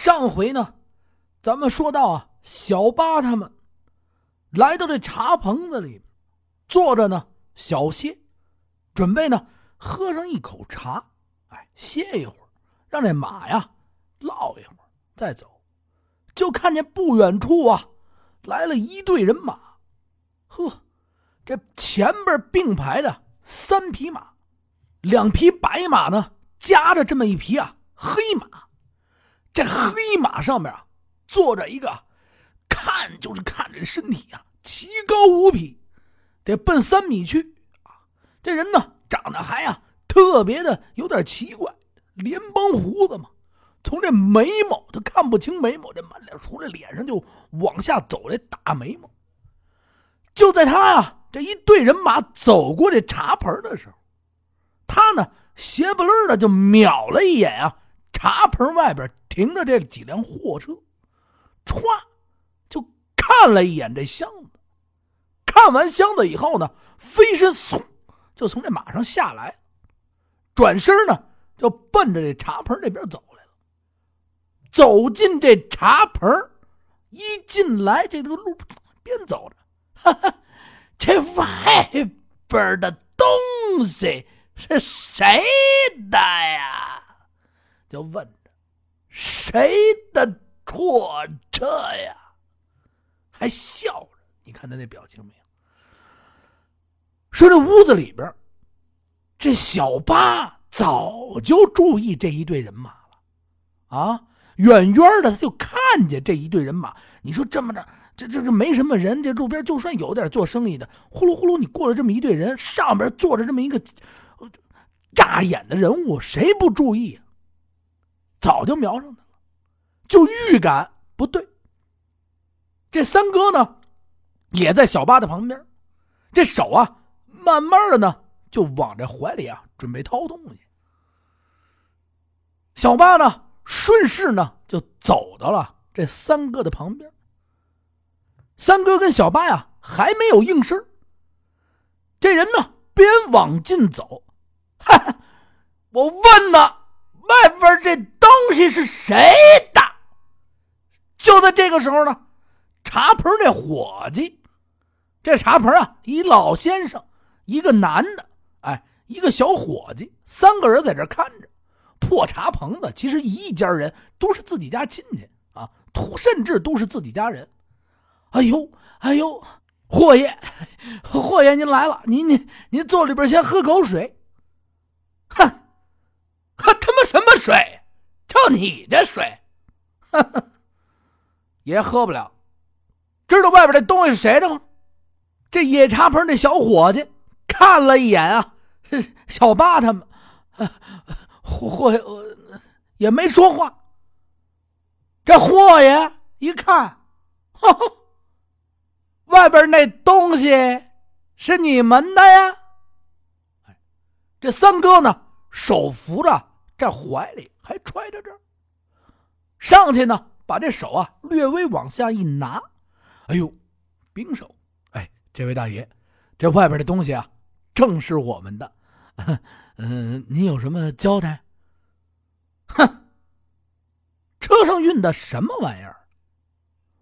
上回呢，咱们说到啊，小八他们来到这茶棚子里，坐着呢，小歇，准备呢喝上一口茶，哎，歇一会儿，让这马呀唠一会儿再走。就看见不远处啊，来了一队人马，呵，这前边并排的三匹马，两匹白马呢，夹着这么一匹啊黑马。这黑马上面啊，坐着一个，看就是看着身体啊，奇高无比，得奔三米去啊。这人呢，长得还啊特别的有点奇怪，连帮胡子嘛。从这眉毛他看不清眉毛，这满脸从这脸上就往下走这大眉毛。就在他啊这一队人马走过这茶盆的时候，他呢斜不楞的就瞄了一眼啊。茶盆外边停着这几辆货车，歘，就看了一眼这箱子。看完箱子以后呢，飞身嗖，就从这马上下来，转身呢就奔着这茶棚这边走来了。走进这茶棚，一进来这个路边走着，哈哈，这外边的东西是谁的呀？就问：“谁的错车呀？”还笑着，你看他那表情没有？说这屋子里边，这小八早就注意这一队人马了，啊，远远的他就看见这一队人马。你说这么着，这这这没什么人，这路边就算有点做生意的，呼噜呼噜，你过了这么一队人，上边坐着这么一个扎眼的人物，谁不注意？早就瞄上他了，就预感不对。这三哥呢，也在小八的旁边，这手啊，慢慢的呢，就往这怀里啊，准备掏东西。小八呢，顺势呢，就走到了这三哥的旁边。三哥跟小八呀，还没有应声。这人呢，边往近走，哈哈，我问呢。外边这东西是谁的？就在这个时候呢，茶棚这伙计，这茶棚啊，一老先生，一个男的，哎，一个小伙计，三个人在这看着。破茶棚子，其实一家人都是自己家亲戚啊，甚至都是自己家人。哎呦，哎呦，霍爷，霍爷您来了，您您您坐里边先喝口水。哼。喝他妈什么水？就你这水，也喝不了。知道外边这东西是谁的吗？这野茶棚那小伙计看了一眼啊，是小八他们，霍爷也没说话。这霍爷一看，外边那东西是你们的呀？这三哥呢，手扶着。这怀里还揣着这上去呢，把这手啊略微往下一拿，哎呦，冰手！哎，这位大爷，这外边的东西啊，正是我们的。嗯，您有什么交代？哼，车上运的什么玩意儿？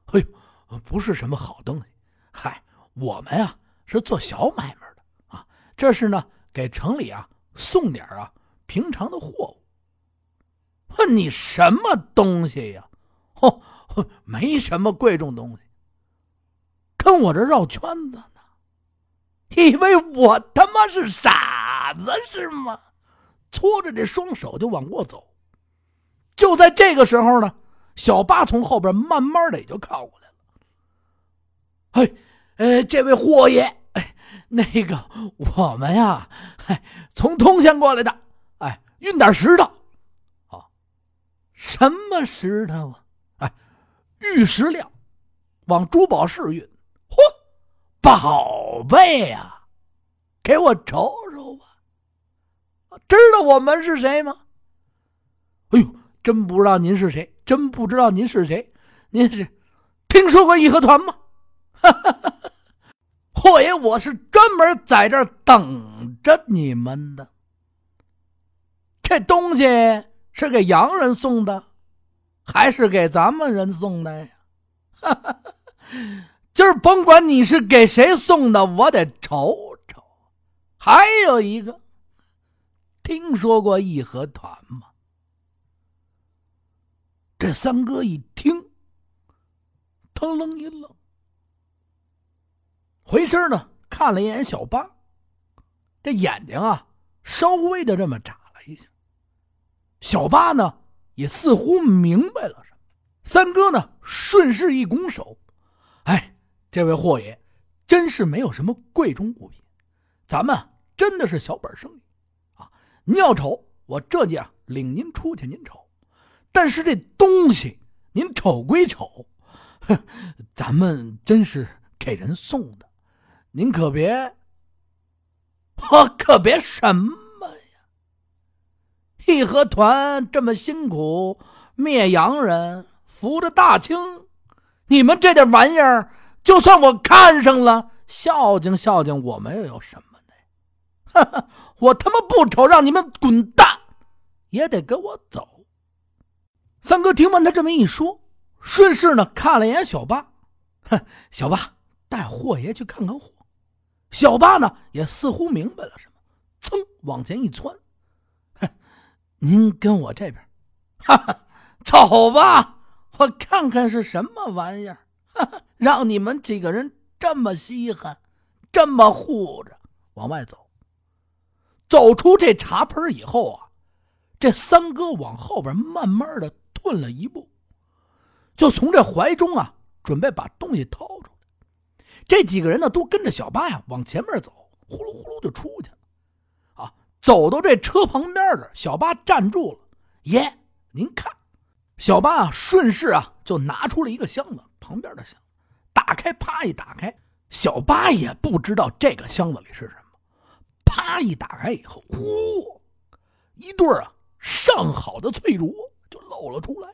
哎呦，不是什么好东西。嗨，我们啊是做小买卖的啊，这是呢给城里啊送点啊平常的货物。问你什么东西呀？哦，没什么贵重东西。跟我这绕圈子呢，以为我他妈是傻子是吗？搓着这双手就往过走。就在这个时候呢，小八从后边慢慢的也就靠过来了。哎，呃，这位霍爷，哎，那个我们呀，哎，从通县过来的，哎，运点石头。什么石头啊？哎，玉石料，往珠宝市运。嚯，宝贝呀！给我瞅瞅吧。知道我们是谁吗？哎呦，真不知道您是谁，真不知道您是谁。您是听说过义和团吗？霍爷，我是专门在这儿等着你们的。这东西。是给洋人送的，还是给咱们人送的呀？哈哈，今儿甭管你是给谁送的，我得瞅瞅。还有一个，听说过义和团吗？这三哥一听，腾楞一愣，回身呢看了一眼小八，这眼睛啊稍微的这么眨。小八呢也似乎明白了什么，三哥呢顺势一拱手：“哎，这位霍爷，真是没有什么贵重物品，咱们真的是小本生意啊。您要瞅，我这就领您出去，您瞅。”但是这东西，您瞅归瞅，咱们真是给人送的，您可别，我可别什么！义和团这么辛苦灭洋人，扶着大清，你们这点玩意儿，就算我看上了，孝敬孝敬我们又有什么呢？哈哈，我他妈不瞅，让你们滚蛋，也得跟我走。三哥听完他这么一说，顺势呢看了一眼小八，哼，小八带霍爷去看看货。小八呢也似乎明白了什么，噌往前一窜，您跟我这边，哈哈，走吧，我看看是什么玩意儿，哈哈，让你们几个人这么稀罕，这么护着，往外走。走出这茶盆以后啊，这三哥往后边慢慢的。退了一步，就从这怀中啊，准备把东西掏出来。这几个人呢，都跟着小八呀往前面走，呼噜呼噜就出去了。走到这车旁边的小八站住了。爷，您看，小八啊，顺势啊，就拿出了一个箱子，旁边的箱子，打开，啪一打开，小八也不知道这个箱子里是什么。啪一打开以后，呼，一对啊上好的翠竹。就露了出来。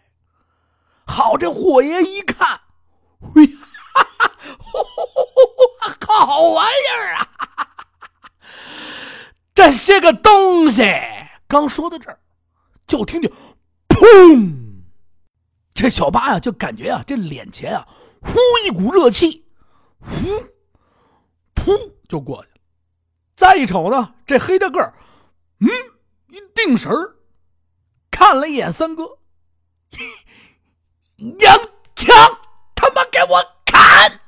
好，这霍爷一看，嘿，好玩意儿啊！这些个东西，刚说到这儿，就听见砰！这小八呀，就感觉啊，这脸前啊，呼一股热气，呼，噗就过去了。再一瞅呢，这黑大个儿，嗯，一定神儿。看了一眼三哥，杨枪，他妈给我砍！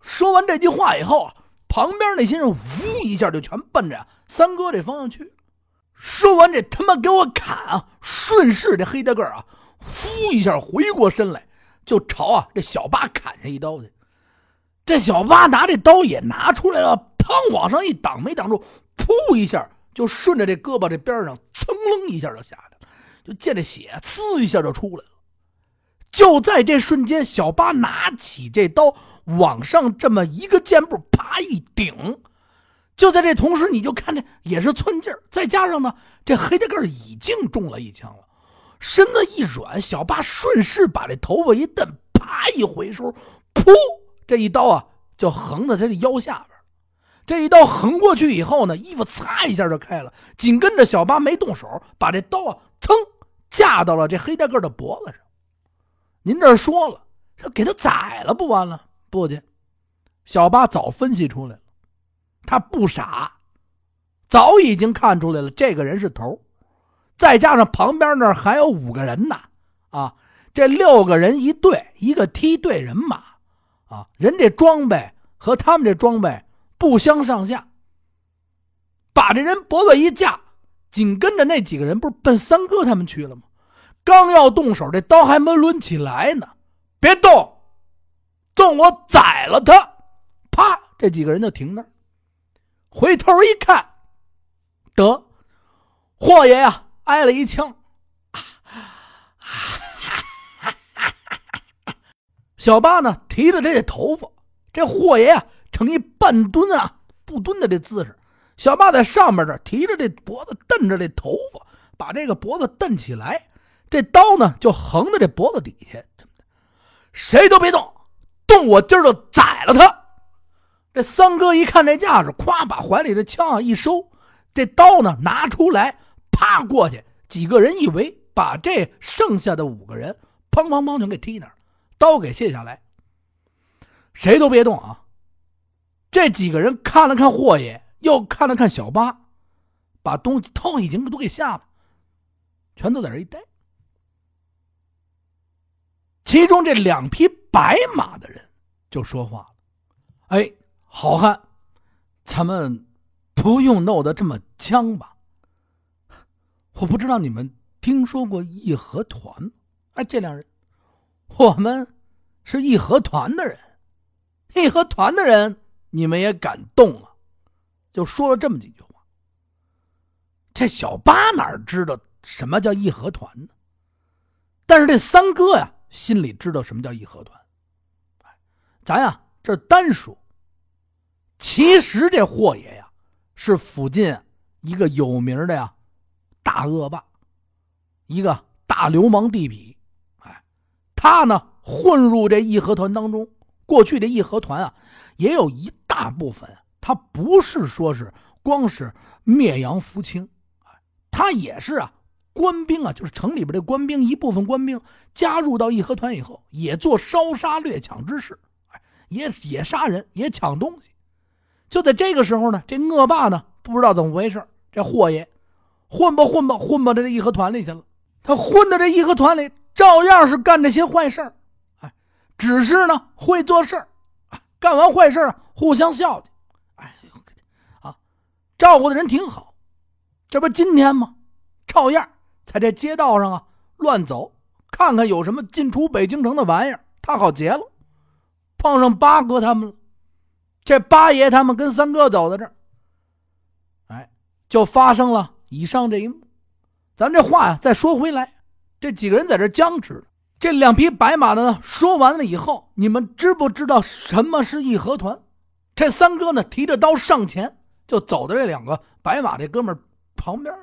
说完这句话以后啊，旁边那些人呜一下就全奔着三哥这方向去。说完这他妈给我砍啊，顺势这黑大个啊，呼一下回过身来，就朝啊这小八砍下一刀去。这小八拿这刀也拿出来了，砰往上一挡，没挡住，噗一下就顺着这胳膊这边上噌楞一下就下去了。就见这血呲一下就出来了，就在这瞬间，小八拿起这刀往上这么一个箭步，啪一顶。就在这同时，你就看这也是寸劲儿，再加上呢，这黑大个已经中了一枪了，身子一软，小八顺势把这头发一蹬，啪一回收，噗，这一刀啊就横在他的腰下边。这一刀横过去以后呢，衣服擦一下就开了，紧跟着小八没动手，把这刀啊噌。架到了这黑大个的脖子上，您这说了，说给他宰了不完了？不去，小八早分析出来了，他不傻，早已经看出来了，这个人是头，再加上旁边那还有五个人呢，啊，这六个人一队，一个梯队人马，啊，人这装备和他们这装备不相上下，把这人脖子一架。紧跟着那几个人不是奔三哥他们去了吗？刚要动手，这刀还没抡起来呢。别动，动我宰了他！啪，这几个人就停那儿，回头一看，得，霍爷呀挨了一枪。小八呢提着这头发，这霍爷啊呈一半蹲啊不蹲的这姿势。小八在上面这提着这脖子，蹬着这头发，把这个脖子蹬起来，这刀呢就横在这脖子底下。谁都别动，动我今儿就宰了他！这三哥一看这架势，咵把怀里的枪啊一收，这刀呢拿出来，啪过去，几个人一围，把这剩下的五个人砰砰砰就给踢那儿，刀给卸下来。谁都别动啊！这几个人看了看霍爷，又看了看小八，把东西头已经都给下了，全都在这一待。其中这两匹白马的人就说话了：“哎，好汉，咱们不用闹得这么僵吧？我不知道你们听说过义和团吗？哎，这两人，我们是义和团的人，义和团的人，你们也敢动啊？就说了这么几句话。这小八哪知道什么叫义和团呢？但是这三哥呀。”心里知道什么叫义和团，咱呀这单说。其实这霍爷呀，是附近一个有名的呀大恶霸，一个大流氓地痞。哎，他呢混入这义和团当中。过去这义和团啊，也有一大部分，他不是说是光是灭洋扶清，哎，他也是啊。官兵啊，就是城里边的官兵，一部分官兵加入到义和团以后，也做烧杀掠抢之事，也也杀人，也抢东西。就在这个时候呢，这恶霸呢，不知道怎么回事，这霍爷混吧混吧混吧，这义和团里去了。他混到这义和团里，照样是干这些坏事哎，只是呢会做事干完坏事啊，互相孝敬，哎，啊，照顾的人挺好。这不今天吗？照样。在这街道上啊，乱走，看看有什么进出北京城的玩意儿，他好劫了。碰上八哥他们了，这八爷他们跟三哥走到这儿，哎，就发生了以上这一幕。咱这话呀，再说回来，这几个人在这僵持。这两匹白马呢，说完了以后，你们知不知道什么是义和团？这三哥呢，提着刀上前，就走到这两个白马这哥们旁边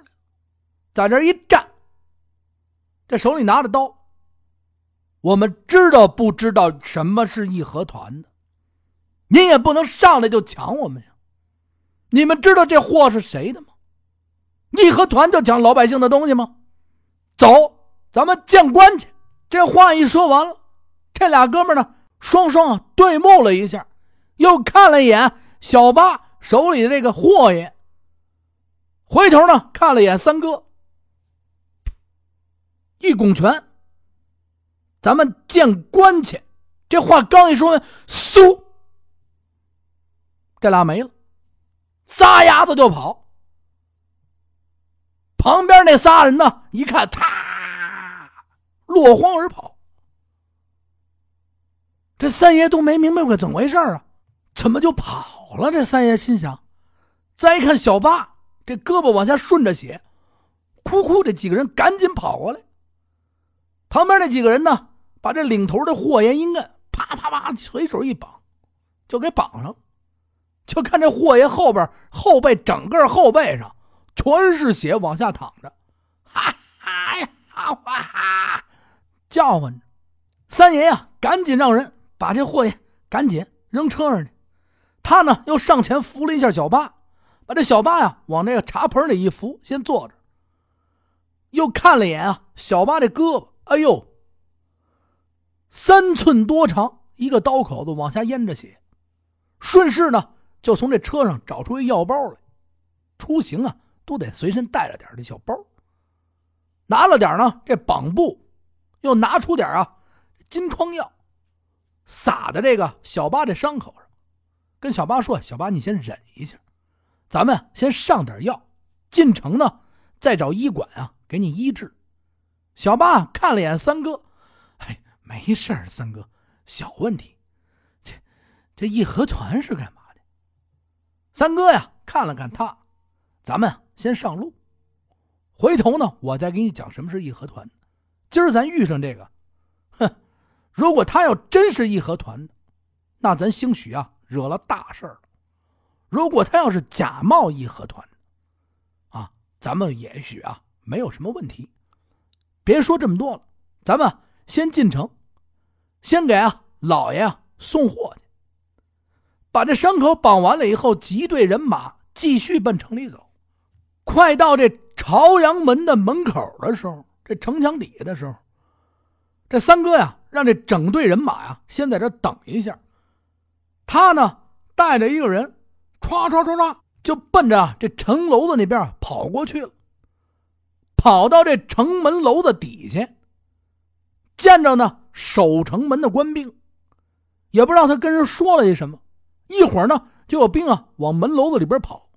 在这一站。这手里拿着刀，我们知道不知道什么是义和团的？您也不能上来就抢我们呀！你们知道这货是谁的吗？义和团就抢老百姓的东西吗？走，咱们见官去！这话一说完了，这俩哥们呢，双双对目了一下，又看了一眼小八手里的这个货爷，回头呢看了一眼三哥。一拱拳，咱们见官去。这话刚一说完，嗖，这俩没了，撒丫子就跑。旁边那仨人呢，一看，他落荒而跑。这三爷都没明白过怎么回事啊？怎么就跑了？这三爷心想。再一看小八，这胳膊往下顺着血，哭哭。这几个人赶紧跑过来。旁边那几个人呢，把这领头的霍爷一摁，啪啪啪，随手一绑，就给绑上。就看这霍爷后边后背整个后背上全是血，往下淌着，哈哈呀，哈哈，叫唤着。三爷呀，赶紧让人把这霍爷赶紧扔车上去。他呢，又上前扶了一下小八，把这小八呀往那个茶盆里一扶，先坐着。又看了一眼啊，小八这胳膊。哎呦，三寸多长，一个刀口子往下咽着血，顺势呢就从这车上找出一药包来。出行啊都得随身带着点这小包。拿了点呢，这绑布，又拿出点啊金疮药，撒在这个小八这伤口上，跟小八说：“小八，你先忍一下，咱们先上点药，进城呢再找医馆啊给你医治。”小八看了眼三哥，没事儿，三哥，小问题。这这义和团是干嘛的？三哥呀，看了看他，咱们先上路，回头呢，我再给你讲什么是义和团。今儿咱遇上这个，哼，如果他要真是义和团的，那咱兴许啊惹了大事儿如果他要是假冒义和团的，啊，咱们也许啊没有什么问题。别说这么多了，咱们先进城，先给啊老爷啊送货去。把这伤口绑完了以后，集队人马继续奔城里走。快到这朝阳门的门口的时候，这城墙底下的时候，这三哥呀，让这整队人马呀先在这等一下。他呢带着一个人，唰唰唰唰就奔着这城楼子那边跑过去了。跑到这城门楼子底下，见着呢守城门的官兵，也不知道他跟人说了些什么。一会儿呢，就有兵啊往门楼子里边跑。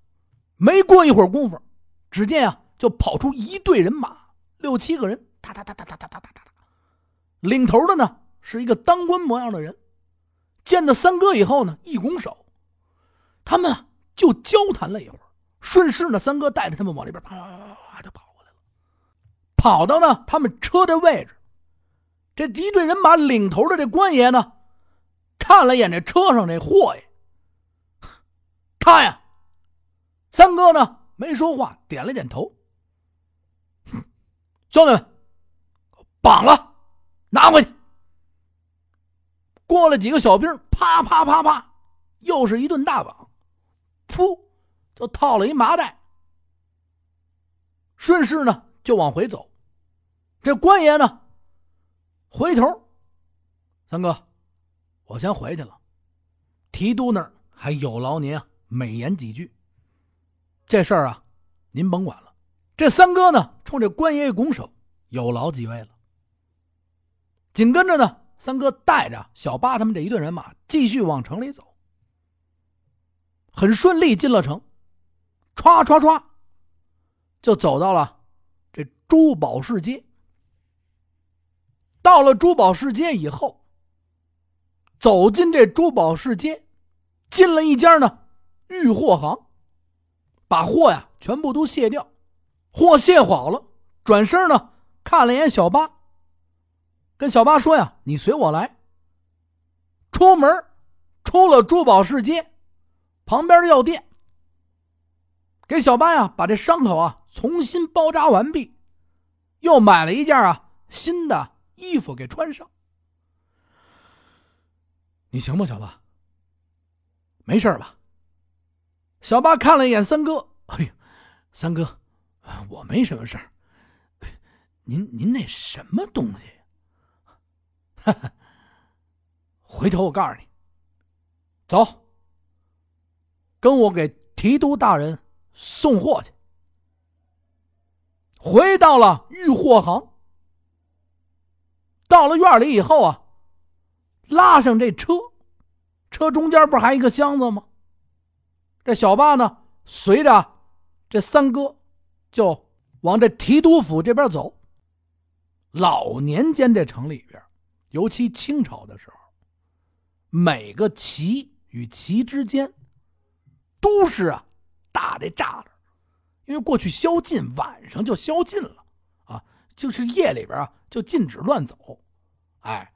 没过一会儿功夫，只见啊就跑出一队人马，六七个人，哒哒哒哒哒哒哒哒哒。领头的呢是一个当官模样的人，见到三哥以后呢，一拱手，他们就交谈了一会儿。顺势呢，三哥带着他们往里边啪啪啪啪就跑过来了。跑到呢，他们车的位置，这敌对人马领头的这官爷呢，看了眼这车上这货爷，他呀，三哥呢没说话，点了点头。兄弟们，绑了，拿回去。过了几个小兵，啪啪啪啪，又是一顿大绑，噗，就套了一麻袋，顺势呢就往回走。这官爷呢，回头，三哥，我先回去了。提督那儿还有劳您啊，美言几句。这事儿啊，您甭管了。这三哥呢，冲这官爷一拱手，有劳几位了。紧跟着呢，三哥带着小八他们这一队人马继续往城里走，很顺利进了城，歘歘歘，就走到了这珠宝市街。到了珠宝市街以后，走进这珠宝市街，进了一家呢玉货行，把货呀全部都卸掉，货卸好了，转身呢看了一眼小八，跟小八说呀：“你随我来。”出门，出了珠宝市街，旁边的药店，给小八呀把这伤口啊重新包扎完毕，又买了一件啊新的。衣服给穿上，你行吗，小八？没事吧？小八看了一眼三哥，哎呦，三哥，我没什么事儿。您您那什么东西？哈哈，回头我告诉你。走，跟我给提督大人送货去。回到了御货行。到了院里以后啊，拉上这车，车中间不还一个箱子吗？这小八呢，随着这三哥就往这提督府这边走。老年间这城里边，尤其清朝的时候，每个旗与旗之间都是啊打这栅栏，因为过去宵禁，晚上就宵禁了啊，就是夜里边啊就禁止乱走。哎，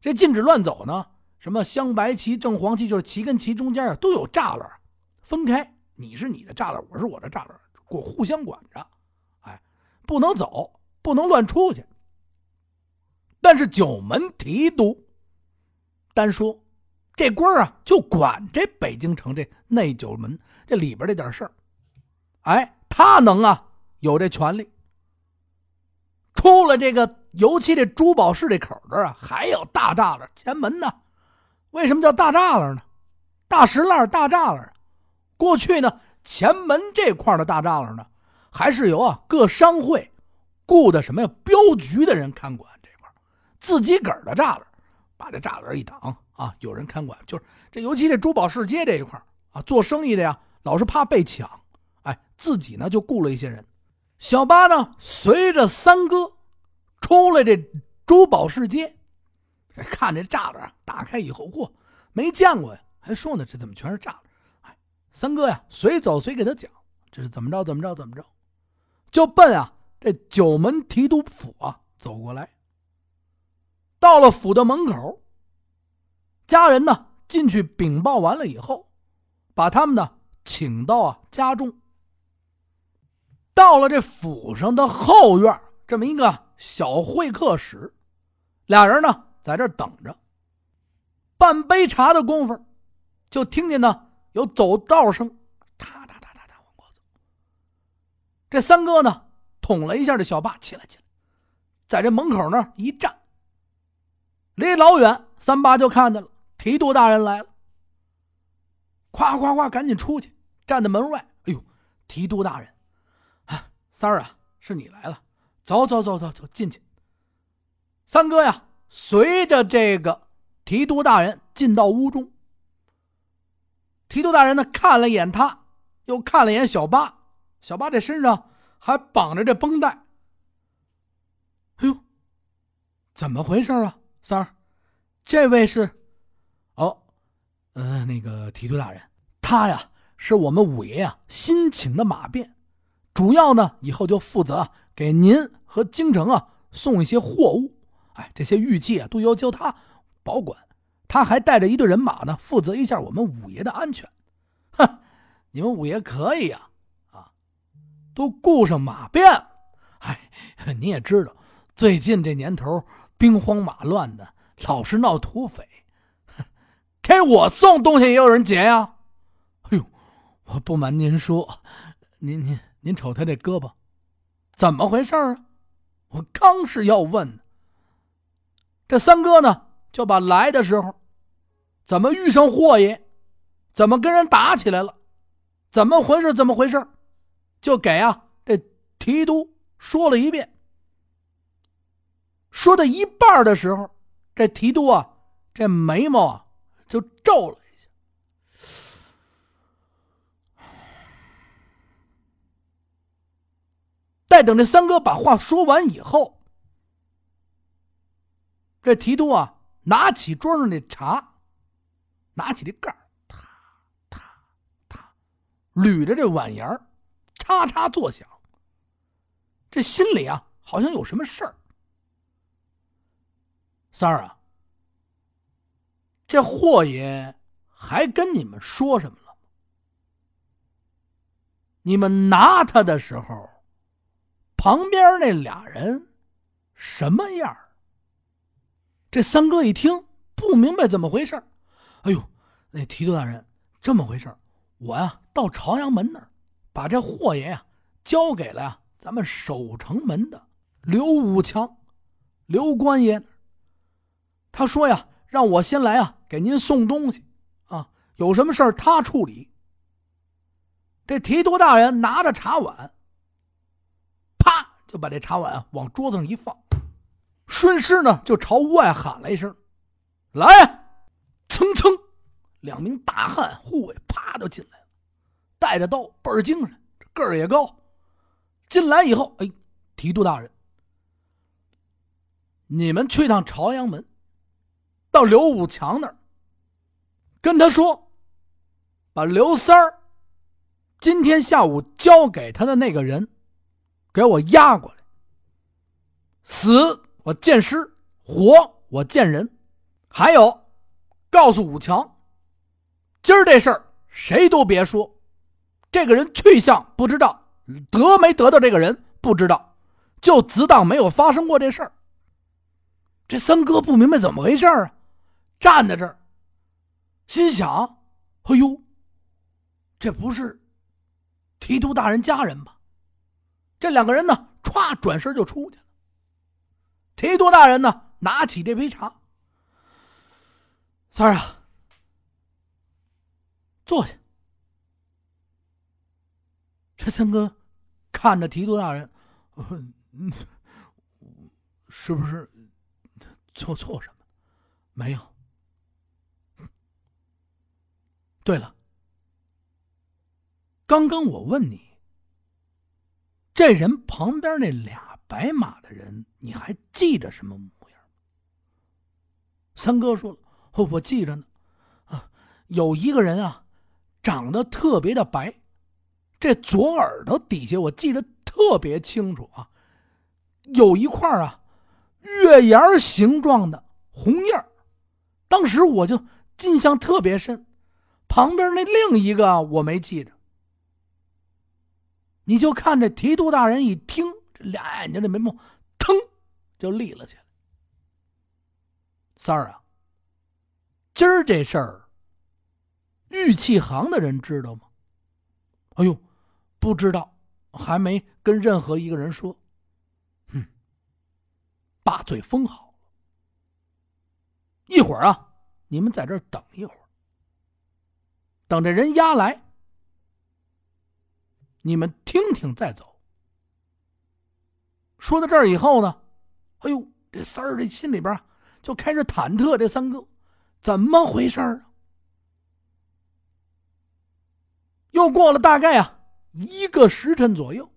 这禁止乱走呢？什么镶白旗、正黄旗，就是旗跟旗中间啊都有栅栏，分开。你是你的栅栏，我是我的栅栏，我互相管着。哎，不能走，不能乱出去。但是九门提督单说，这官啊就管这北京城这内九门这里边这点事儿。哎，他能啊有这权利。出了这个。尤其这珠宝市这口这啊，还有大栅栏前门呢。为什么叫大栅栏呢？大石栏大栅栏。过去呢，前门这块的大栅栏呢，还是由啊各商会雇的什么呀镖局的人看管这块自己个儿的栅栏，把这栅栏一挡啊，有人看管。就是这，尤其这珠宝市街这一块啊，做生意的呀，老是怕被抢，哎，自己呢就雇了一些人。小八呢，随着三哥。出来这珠宝市街，看这栅栏打开以后，嚯，没见过呀！还说呢，这怎么全是栅栏？哎，三哥呀，随走随给他讲，这是怎么着怎么着怎么着，就奔啊这九门提督府啊走过来。到了府的门口，家人呢进去禀报完了以后，把他们呢请到啊家中。到了这府上的后院，这么一个。小会客室，俩人呢在这等着。半杯茶的功夫，就听见呢有走道声，哒哒哒哒哒往过走。这三哥呢捅了一下这小八，起来起来，在这门口那一站，离老远，三八就看见了提督大人来了，夸夸夸，赶紧出去，站在门外。哎呦，提督大人，啊，三儿啊，是你来了，走走走走走，进去。三哥呀，随着这个提督大人进到屋中。提督大人呢，看了一眼他，又看了一眼小八，小八这身上还绑着这绷带。哎呦，怎么回事啊，三儿？这位是？哦，呃，那个提督大人，他呀是我们五爷呀新请的马便，主要呢以后就负责给您和京城啊送一些货物。哎，这些玉器啊都要交他保管。他还带着一队人马呢，负责一下我们五爷的安全。哼，你们五爷可以呀，啊，都雇上马便。哎，你也知道，最近这年头兵荒马乱的，老是闹土匪。给我送东西也有人劫呀。哎呦，我不瞒您说，您您您瞅他这胳膊，怎么回事啊？我刚是要问，这三哥呢？就把来的时候，怎么遇上霍爷，怎么跟人打起来了，怎么回事？怎么回事？就给啊这提督说了一遍。说到一半的时候，这提督啊，这眉毛啊就皱了一下。待等这三哥把话说完以后，这提督啊。拿起桌上的茶，拿起这盖儿，嗒嗒嗒，捋着这碗沿儿，嚓嚓作响。这心里啊，好像有什么事儿。三儿啊，这霍爷还跟你们说什么了？你们拿他的时候，旁边那俩人什么样？这三哥一听不明白怎么回事哎呦，那提督大人这么回事我呀到朝阳门那儿，把这霍爷呀交给了呀咱们守城门的刘武强，刘官爷。他说呀，让我先来啊给您送东西啊，有什么事他处理。这提督大人拿着茶碗，就把这茶碗往桌子上一放。顺势呢，就朝屋外喊了一声：“来！”蹭蹭，两名大汉护卫啪就进来了，带着刀，倍儿精神，个儿也高。进来以后，哎，提督大人，你们去趟朝阳门，到刘武强那儿，跟他说，把刘三儿今天下午交给他的那个人，给我押过来，死。我见尸，活我见人，还有，告诉武强，今儿这事儿谁都别说，这个人去向不知道，得没得到这个人不知道，就只当没有发生过这事儿。这三哥不明白怎么回事啊，站在这儿，心想：哎呦，这不是提督大人家人吧？这两个人呢，歘转身就出去了。提督大人呢？拿起这杯茶，三儿啊，坐下。这三哥看着提督大人，是不是做错什么？没有。对了，刚刚我问你，这人旁边那俩。白马的人，你还记着什么模样？三哥说了：“我记着呢，啊，有一个人啊，长得特别的白，这左耳朵底下我记得特别清楚啊，有一块啊月牙形状的红印当时我就印象特别深。旁边那另一个我没记着，你就看这提督大人一听。”这俩眼睛的眉毛腾就立了起来。三儿啊，今儿这事儿，玉器行的人知道吗？哎呦，不知道，还没跟任何一个人说。哼，把嘴封好。一会儿啊，你们在这儿等一会儿，等这人押来，你们听听再走。”说到这儿以后呢，哎呦，这三儿这心里边就开始忐忑，这三哥怎么回事啊？又过了大概啊一个时辰左右，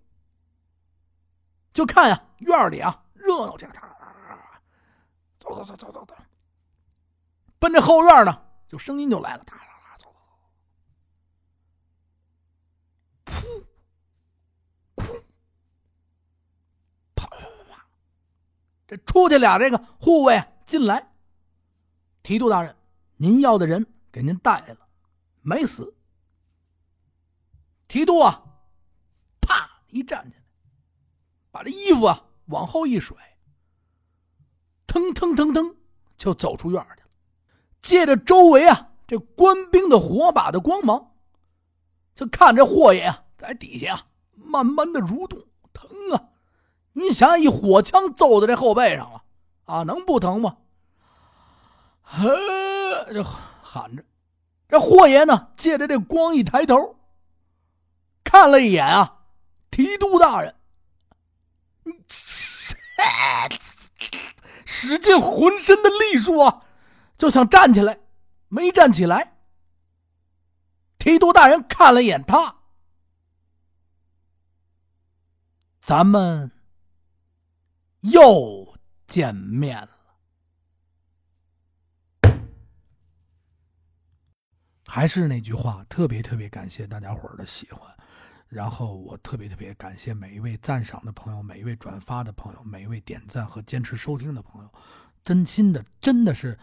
就看呀院里啊热闹起来，走走走走走走，奔着后院呢，就声音就来了，哒哒，走走，噗。这出去俩这个护卫进来，提督大人，您要的人给您带来了，没死。提督啊，啪一站起来，把这衣服啊往后一甩，腾腾腾腾就走出院去了。借着周围啊这官兵的火把的光芒，就看这霍爷啊在底下啊慢慢的蠕动，疼啊！你想，一火枪揍在这后背上了，啊，能不疼吗？呵，就喊着。这霍爷呢，借着这光一抬头，看了一眼啊，提督大人，使尽浑身的力数啊，就想站起来，没站起来。提督大人看了一眼他，咱们。又见面了，还是那句话，特别特别感谢大家伙儿的喜欢，然后我特别特别感谢每一位赞赏的朋友，每一位转发的朋友，每一位点赞和坚持收听的朋友，真心的真的是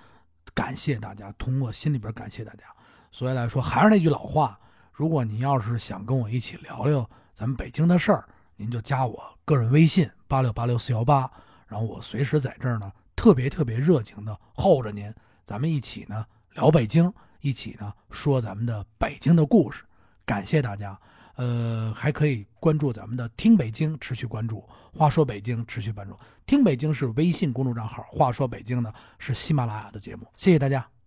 感谢大家，从我心里边感谢大家。所以来说，还是那句老话，如果你要是想跟我一起聊聊咱们北京的事儿。您就加我个人微信八六八六四幺八，然后我随时在这儿呢，特别特别热情的候着您，咱们一起呢聊北京，一起呢说咱们的北京的故事。感谢大家，呃，还可以关注咱们的听北京，持续关注。话说北京，持续关注。听北京是微信公众账号，话说北京呢是喜马拉雅的节目。谢谢大家。